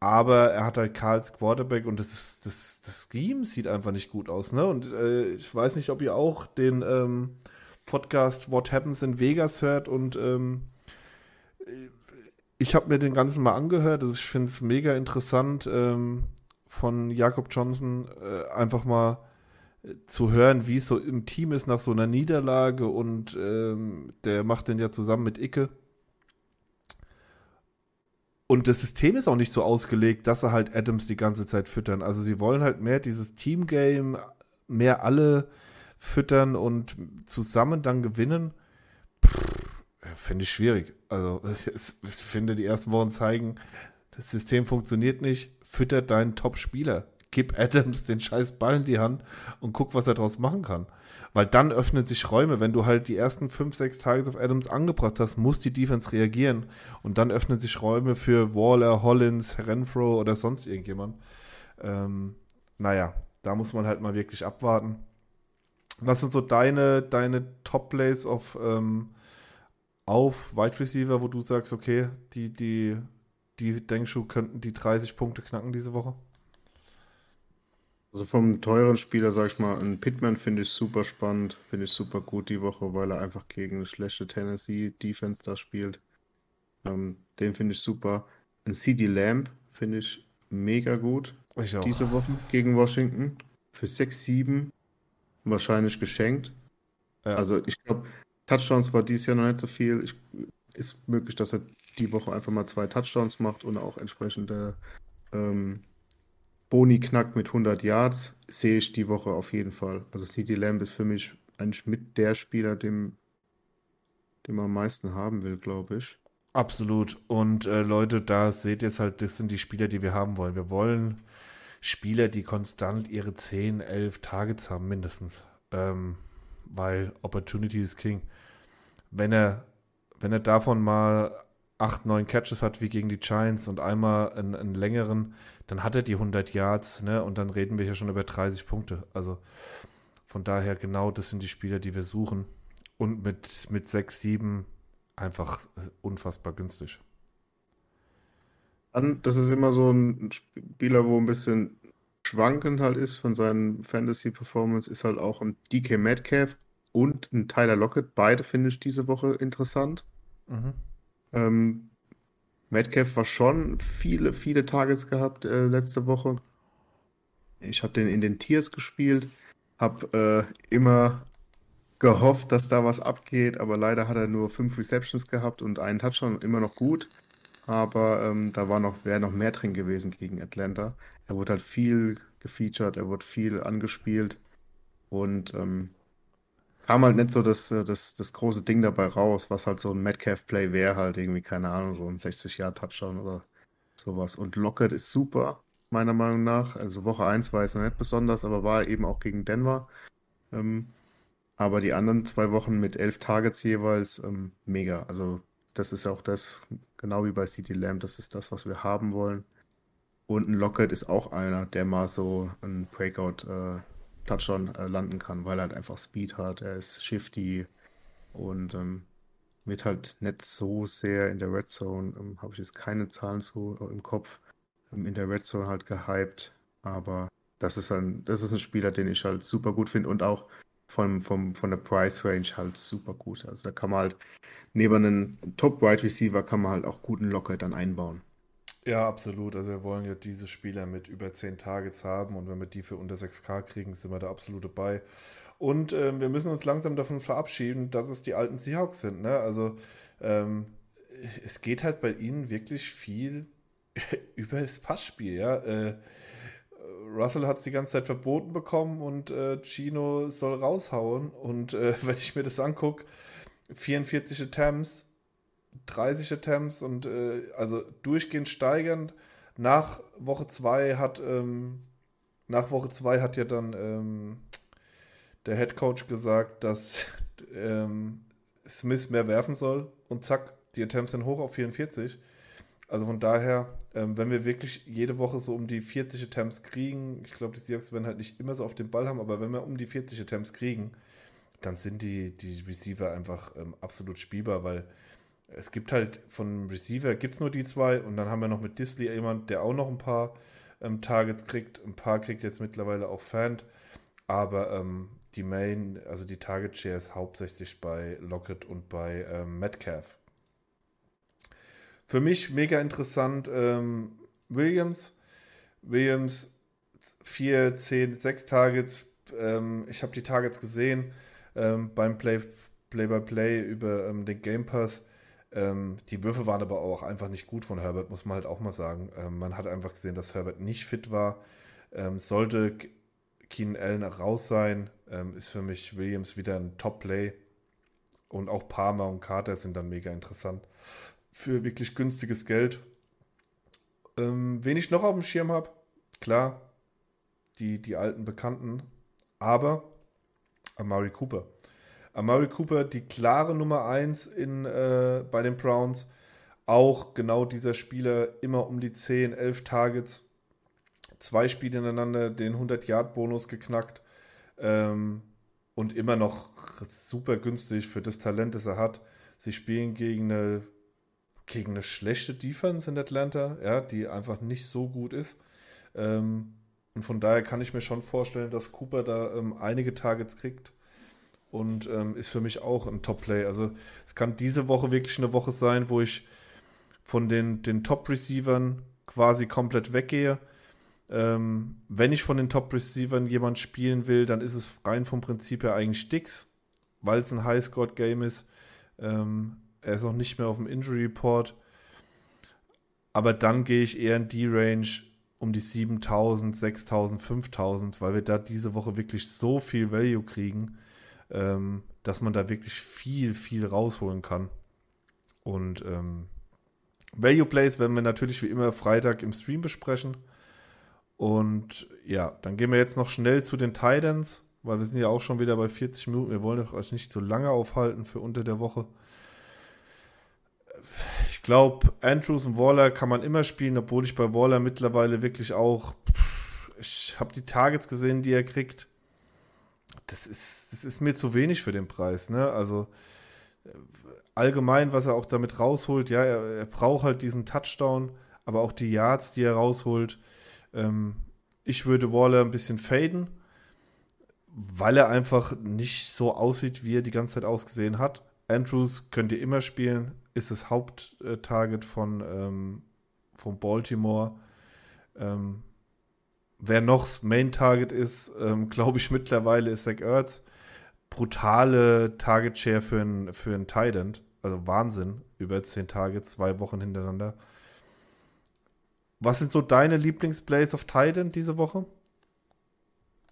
Aber er hat halt Karls Quarterback und das, das, das Scheme sieht einfach nicht gut aus. Ne? Und äh, ich weiß nicht, ob ihr auch den ähm, Podcast What Happens in Vegas hört und ähm, ich habe mir den ganzen mal angehört. Also ich finde es mega interessant, ähm, von Jakob Johnson äh, einfach mal äh, zu hören, wie es so im Team ist nach so einer Niederlage und ähm, der macht den ja zusammen mit Icke. Und das System ist auch nicht so ausgelegt, dass er halt Adams die ganze Zeit füttern. Also sie wollen halt mehr dieses Teamgame, mehr alle füttern und zusammen dann gewinnen. Finde ich schwierig. Also ich finde, die ersten Wochen zeigen, das System funktioniert nicht. Füttert deinen Top-Spieler. Gib Adams den scheiß Ball in die Hand und guck, was er daraus machen kann. Weil dann öffnen sich Räume. Wenn du halt die ersten 5, 6 Targets auf Adams angebracht hast, muss die Defense reagieren. Und dann öffnen sich Räume für Waller, Hollins, Renfro oder sonst irgendjemand. Ähm, naja, da muss man halt mal wirklich abwarten. Was sind so deine, deine Top-Plays auf, ähm, auf Wide Receiver, wo du sagst, okay, die, die, die denkst du, könnten die 30 Punkte knacken diese Woche? Also vom teuren Spieler, sag ich mal, ein Pittman finde ich super spannend, finde ich super gut die Woche, weil er einfach gegen eine schlechte Tennessee-Defense da spielt. Ähm, den finde ich super. Ein CD Lamb finde ich mega gut ich auch. diese Woche gegen Washington. Für 6-7 wahrscheinlich geschenkt. Ja. Also ich glaube, Touchdowns war dieses Jahr noch nicht so viel. Ich, ist möglich, dass er die Woche einfach mal zwei Touchdowns macht und auch entsprechende ähm, Boni knackt mit 100 Yards, sehe ich die Woche auf jeden Fall. Also CD Lamb ist für mich eigentlich mit der Spieler, dem, den man am meisten haben will, glaube ich. Absolut. Und äh, Leute, da seht ihr es halt, das sind die Spieler, die wir haben wollen. Wir wollen Spieler, die konstant ihre 10, 11 Targets haben, mindestens. Ähm, weil Opportunity is King. Wenn er, wenn er davon mal 8, 9 Catches hat wie gegen die Giants und einmal einen, einen längeren, dann hat er die 100 Yards, ne? Und dann reden wir hier schon über 30 Punkte. Also von daher genau, das sind die Spieler, die wir suchen. Und mit, mit 6, 7 einfach unfassbar günstig. Das ist immer so ein Spieler, wo ein bisschen schwankend halt ist von seinen Fantasy-Performance, ist halt auch ein DK Metcalf und ein Tyler Lockett. Beide finde ich diese Woche interessant. Mhm. Ähm, Metcalf war schon viele, viele Targets gehabt äh, letzte Woche. Ich habe den in den Tiers gespielt, habe äh, immer gehofft, dass da was abgeht, aber leider hat er nur fünf Receptions gehabt und einen Touchdown immer noch gut. Aber ähm, da war noch, wäre noch mehr drin gewesen gegen Atlanta. Er wurde halt viel gefeatured, er wurde viel angespielt und ähm, kam halt nicht so das, äh, das, das große Ding dabei raus, was halt so ein Metcalf-Play wäre, halt irgendwie, keine Ahnung, so ein 60-Jahr-Touchdown oder sowas. Und Lockett ist super, meiner Meinung nach. Also Woche 1 war es noch nicht besonders, aber war eben auch gegen Denver. Ähm, aber die anderen zwei Wochen mit elf Targets jeweils, ähm, mega. Also das ist auch das, genau wie bei CD Lamb, das ist das, was wir haben wollen. Und ein Lockett ist auch einer, der mal so ein Breakout-Touchdown äh, äh, landen kann, weil er halt einfach Speed hat, er ist shifty und ähm, wird halt nicht so sehr in der Red Zone, ähm, habe ich jetzt keine Zahlen so im Kopf, ähm, in der Red Zone halt gehypt, aber das ist ein, das ist ein Spieler, den ich halt super gut finde und auch vom, vom, von der Price Range halt super gut. Also da kann man halt neben einem Top Wide Receiver kann man halt auch guten Locker dann einbauen. Ja, absolut. Also wir wollen ja diese Spieler mit über 10 Targets haben und wenn wir die für unter 6K kriegen, sind wir da absolut dabei. Und äh, wir müssen uns langsam davon verabschieden, dass es die alten Seahawks sind. Ne? Also ähm, es geht halt bei ihnen wirklich viel über das Passspiel. Ja? Äh, Russell hat es die ganze Zeit verboten bekommen und äh, Chino soll raushauen. Und äh, wenn ich mir das angucke, 44 Attempts, 30 Attempts und äh, also durchgehend steigend. Nach Woche 2 hat ähm, nach Woche 2 hat ja dann ähm, der Head Coach gesagt, dass ähm, Smith mehr werfen soll und zack, die Attempts sind hoch auf 44. Also von daher, ähm, wenn wir wirklich jede Woche so um die 40 Attempts kriegen, ich glaube, die Seahawks werden halt nicht immer so auf den Ball haben, aber wenn wir um die 40 Attempts kriegen, dann sind die, die Receiver einfach ähm, absolut spielbar, weil es gibt halt von Receiver gibt es nur die zwei und dann haben wir noch mit Disley jemand, der auch noch ein paar ähm, Targets kriegt. Ein paar kriegt jetzt mittlerweile auch Fant, aber ähm, die Main, also die Target Share ist hauptsächlich bei Lockett und bei ähm, Metcalf. Für mich mega interessant ähm, Williams. Williams 4, 10, 6 Targets. Ähm, ich habe die Targets gesehen ähm, beim Play-by-Play Play über ähm, den Game Pass. Ähm, die Würfe waren aber auch einfach nicht gut von Herbert, muss man halt auch mal sagen. Ähm, man hat einfach gesehen, dass Herbert nicht fit war. sollte Keenan Allen raus sein, ist für mich Williams wieder ein Top-Play. Und auch Palmer und Carter sind dann mega interessant für wirklich günstiges Geld. Ähm, wen ich noch auf dem Schirm habe, klar, die, die alten Bekannten, aber Amari Cooper. Amari Cooper, die klare Nummer 1 in, äh, bei den Browns. Auch genau dieser Spieler, immer um die 10, 11 Targets. Zwei Spiele ineinander, den 100-Yard-Bonus geknackt. Ähm, und immer noch super günstig für das Talent, das er hat. Sie spielen gegen eine gegen eine schlechte Defense in Atlanta, ja, die einfach nicht so gut ist. Ähm, und von daher kann ich mir schon vorstellen, dass Cooper da ähm, einige Targets kriegt und ähm, ist für mich auch ein Top-Play. Also es kann diese Woche wirklich eine Woche sein, wo ich von den, den Top-Receivern quasi komplett weggehe. Ähm, wenn ich von den Top-Receivern jemand spielen will, dann ist es rein vom Prinzip her eigentlich Dix, weil es ein High-Scored-Game ist. Ähm, er ist auch nicht mehr auf dem Injury Report. Aber dann gehe ich eher in die Range um die 7000, 6000, 5000, weil wir da diese Woche wirklich so viel Value kriegen, ähm, dass man da wirklich viel, viel rausholen kann. Und ähm, Value Plays werden wir natürlich wie immer Freitag im Stream besprechen. Und ja, dann gehen wir jetzt noch schnell zu den Titans, weil wir sind ja auch schon wieder bei 40 Minuten. Wir wollen euch nicht so lange aufhalten für unter der Woche ich glaube, Andrews und Waller kann man immer spielen, obwohl ich bei Waller mittlerweile wirklich auch. Ich habe die Targets gesehen, die er kriegt. Das ist, das ist mir zu wenig für den Preis. Ne? Also allgemein, was er auch damit rausholt, ja, er, er braucht halt diesen Touchdown, aber auch die Yards, die er rausholt. Ähm, ich würde Waller ein bisschen faden, weil er einfach nicht so aussieht, wie er die ganze Zeit ausgesehen hat. Andrews könnt ihr immer spielen ist das Haupttarget von, ähm, von Baltimore. Ähm, wer noch das Main-Target ist, ähm, glaube ich mittlerweile, ist Zach Ertz. Brutale Target-Share für einen für ein. Also Wahnsinn. Über 10 Targets, zwei Wochen hintereinander. Was sind so deine Lieblingsplays auf Titan diese Woche?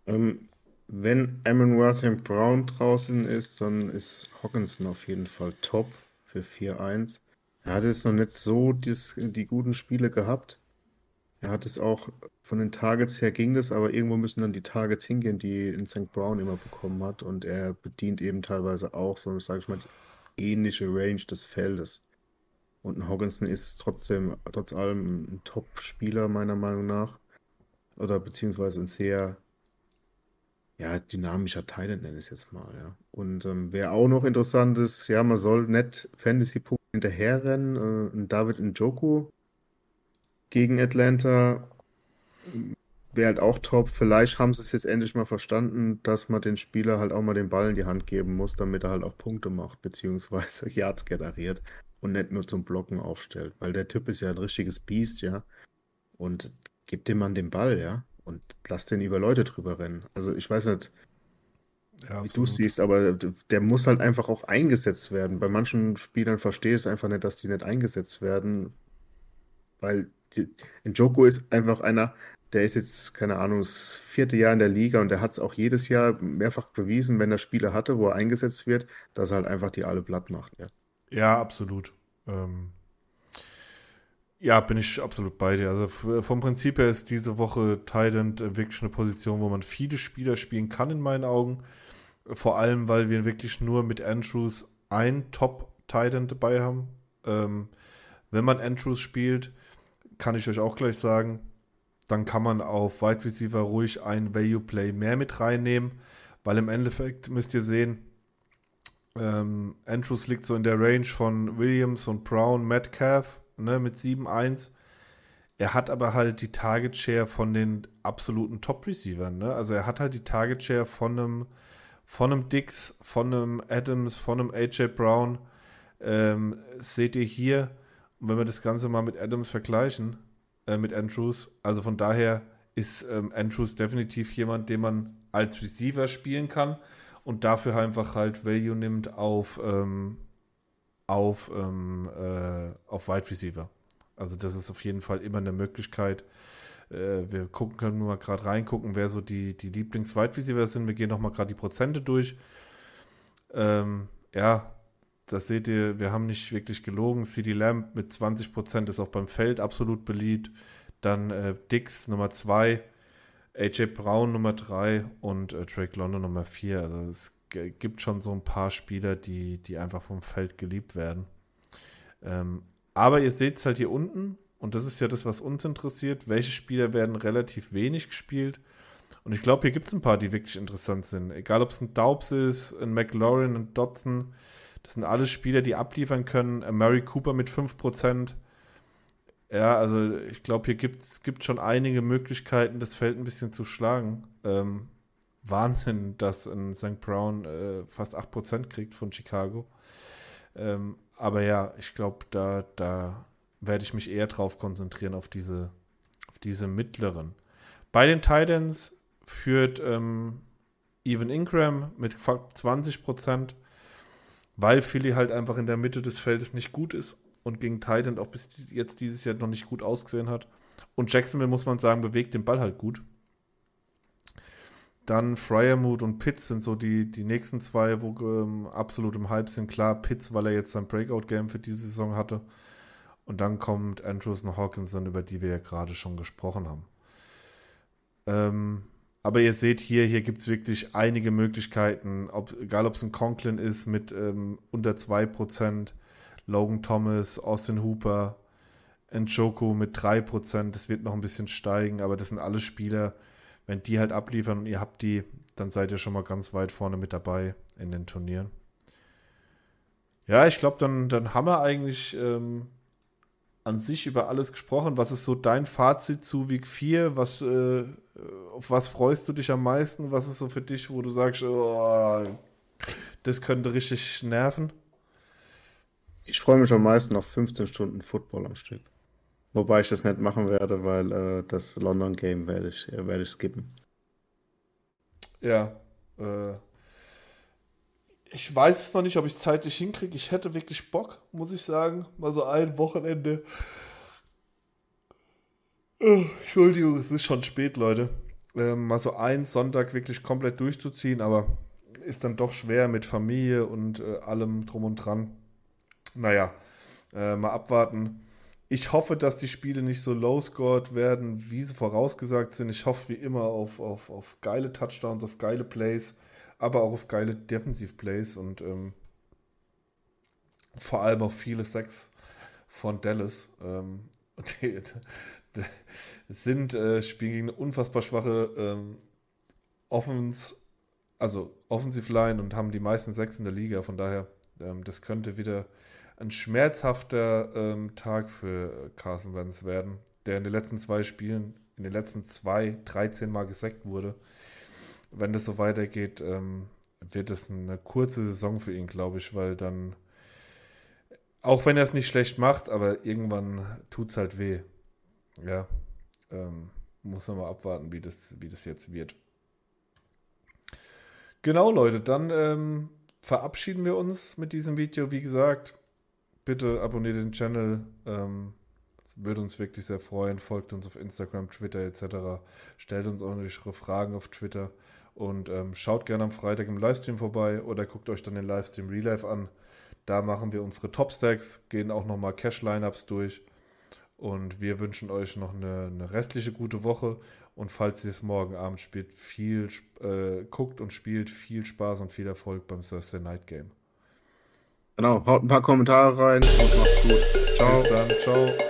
Ähm, wenn Amon Wortham Brown draußen ist, dann ist Hawkinson auf jeden Fall top für 4-1. Er hat jetzt noch nicht so dies, die guten Spiele gehabt. Er hat es auch von den Targets her ging das, aber irgendwo müssen dann die Targets hingehen, die in St. Brown immer bekommen hat. Und er bedient eben teilweise auch so, sage ich mal, die ähnliche Range des Feldes. Und ein Hogginson ist trotzdem, trotz allem ein Top-Spieler, meiner Meinung nach. Oder beziehungsweise ein sehr, ja, dynamischer Teil, nenne ich es jetzt mal, ja. Und ähm, wer auch noch interessant ist, ja, man soll nicht Fantasy-Punkte hinterherrennen. Äh, David Njoku gegen Atlanta wäre halt auch top. Vielleicht haben sie es jetzt endlich mal verstanden, dass man den Spieler halt auch mal den Ball in die Hand geben muss, damit er halt auch Punkte macht, beziehungsweise Yards generiert und nicht nur zum Blocken aufstellt. Weil der Typ ist ja ein richtiges Biest, ja. Und gibt dem Mann den Ball, ja. Und lass den über Leute drüber rennen. Also ich weiß nicht, ja, wie du es siehst, aber der muss halt einfach auch eingesetzt werden. Bei manchen Spielern verstehe ich es einfach nicht, dass die nicht eingesetzt werden, weil Njoku ist einfach einer, der ist jetzt, keine Ahnung, das vierte Jahr in der Liga und der hat es auch jedes Jahr mehrfach bewiesen, wenn er Spiele hatte, wo er eingesetzt wird, dass er halt einfach die alle platt macht. Ja, ja absolut. Ähm, ja, bin ich absolut bei dir. Also vom Prinzip her ist diese Woche Tident wirklich eine Position, wo man viele Spieler spielen kann, in meinen Augen. Vor allem, weil wir wirklich nur mit Andrews ein Top-Titan dabei haben. Ähm, wenn man Andrews spielt, kann ich euch auch gleich sagen, dann kann man auf Wide Receiver ruhig ein Value Play mehr mit reinnehmen, weil im Endeffekt müsst ihr sehen, ähm, Andrews liegt so in der Range von Williams und Brown, Metcalf ne, mit 7-1. Er hat aber halt die Target Share von den absoluten Top Receivern. Ne? Also er hat halt die Target Share von einem, von einem Dix, von einem Adams, von einem AJ Brown. Ähm, seht ihr hier, wenn wir das Ganze mal mit Adams vergleichen, äh, mit Andrews, also von daher ist ähm, Andrews definitiv jemand, den man als Receiver spielen kann und dafür einfach halt Value nimmt auf, ähm, auf, ähm, äh, auf Wide Receiver. Also das ist auf jeden Fall immer eine Möglichkeit. Äh, wir gucken, können mal gerade reingucken, wer so die, die Lieblings-Wide Receiver sind. Wir gehen nochmal gerade die Prozente durch. Ähm, ja, das seht ihr, wir haben nicht wirklich gelogen. CD Lamb mit 20% ist auch beim Feld absolut beliebt. Dann äh, Dix Nummer 2, AJ Brown Nummer 3 und äh, Drake London Nummer 4. Also es gibt schon so ein paar Spieler, die, die einfach vom Feld geliebt werden. Ähm, aber ihr seht es halt hier unten, und das ist ja das, was uns interessiert, welche Spieler werden relativ wenig gespielt. Und ich glaube, hier gibt es ein paar, die wirklich interessant sind. Egal, ob es ein Daubs ist, ein McLaurin, ein Dotson. Das sind alles Spieler, die abliefern können. Äh, Mary Cooper mit 5%. Ja, also ich glaube, hier gibt es gibt schon einige Möglichkeiten, das Feld ein bisschen zu schlagen. Ähm, Wahnsinn, dass ein St. Brown äh, fast 8% kriegt von Chicago. Ähm, aber ja, ich glaube, da, da werde ich mich eher drauf konzentrieren, auf diese, auf diese mittleren. Bei den Titans führt ähm, Evan Ingram mit 20%, weil Philly halt einfach in der Mitte des Feldes nicht gut ist und gegen Titan auch bis jetzt dieses Jahr noch nicht gut ausgesehen hat. Und Jacksonville, muss man sagen, bewegt den Ball halt gut. Dann Fryermood und Pitts sind so die, die nächsten zwei, wo ähm, absolut im Hype sind. Klar, Pitts, weil er jetzt sein Breakout-Game für diese Saison hatte. Und dann kommt Andrews und Hawkinson, über die wir ja gerade schon gesprochen haben. Ähm, aber ihr seht hier, hier gibt es wirklich einige Möglichkeiten, ob, egal ob es ein Conklin ist mit ähm, unter 2%, Logan Thomas, Austin Hooper, Njoku mit 3%, das wird noch ein bisschen steigen, aber das sind alle Spieler, wenn die halt abliefern und ihr habt die, dann seid ihr schon mal ganz weit vorne mit dabei in den Turnieren. Ja, ich glaube, dann, dann haben wir eigentlich ähm, an sich über alles gesprochen. Was ist so dein Fazit zu Week 4? Was, äh, auf was freust du dich am meisten? Was ist so für dich, wo du sagst, oh, das könnte richtig nerven? Ich freue mich am meisten auf 15 Stunden Football am Stück. Wobei ich das nicht machen werde, weil äh, das London Game werde ich, äh, werde ich skippen. Ja, äh, ich weiß es noch nicht, ob ich es zeitlich hinkriege. Ich hätte wirklich Bock, muss ich sagen. Mal so ein Wochenende. Oh, Entschuldigung, es ist schon spät, Leute. äh, mal so einen Sonntag wirklich komplett durchzuziehen, aber ist dann doch schwer mit Familie und äh, allem drum und dran. Naja, äh, mal abwarten. Ich hoffe, dass die Spiele nicht so low-scored werden, wie sie vorausgesagt sind. Ich hoffe wie immer auf, auf, auf geile Touchdowns, auf geile Plays, aber auch auf geile Defensive-Plays und ähm, vor allem auf viele Sacks von Dallas. Ähm, die, die sind, äh, spielen gegen eine unfassbar schwache ähm, Offense, also Offensive Line und haben die meisten Sacks in der Liga. Von daher, ähm, das könnte wieder ein schmerzhafter ähm, Tag für Carson Wentz werden, der in den letzten zwei Spielen, in den letzten zwei, 13 Mal gesackt wurde. Wenn das so weitergeht, ähm, wird es eine kurze Saison für ihn, glaube ich, weil dann, auch wenn er es nicht schlecht macht, aber irgendwann tut es halt weh. Ja, ähm, muss man mal abwarten, wie das, wie das jetzt wird. Genau, Leute, dann ähm, verabschieden wir uns mit diesem Video. Wie gesagt, bitte abonniert den Channel. Ähm, würde uns wirklich sehr freuen. Folgt uns auf Instagram, Twitter etc. Stellt uns auch eure Fragen auf Twitter. Und ähm, schaut gerne am Freitag im Livestream vorbei oder guckt euch dann den Livestream Real Life an. Da machen wir unsere Top-Stacks, gehen auch nochmal Cash-Lineups durch. Und wir wünschen euch noch eine, eine, restliche gute Woche. Und falls ihr es morgen Abend spielt, viel äh, guckt und spielt, viel Spaß und viel Erfolg beim Thursday Night Game. Genau, haut ein paar Kommentare rein und macht's gut. Ciao. Bis dann, ciao.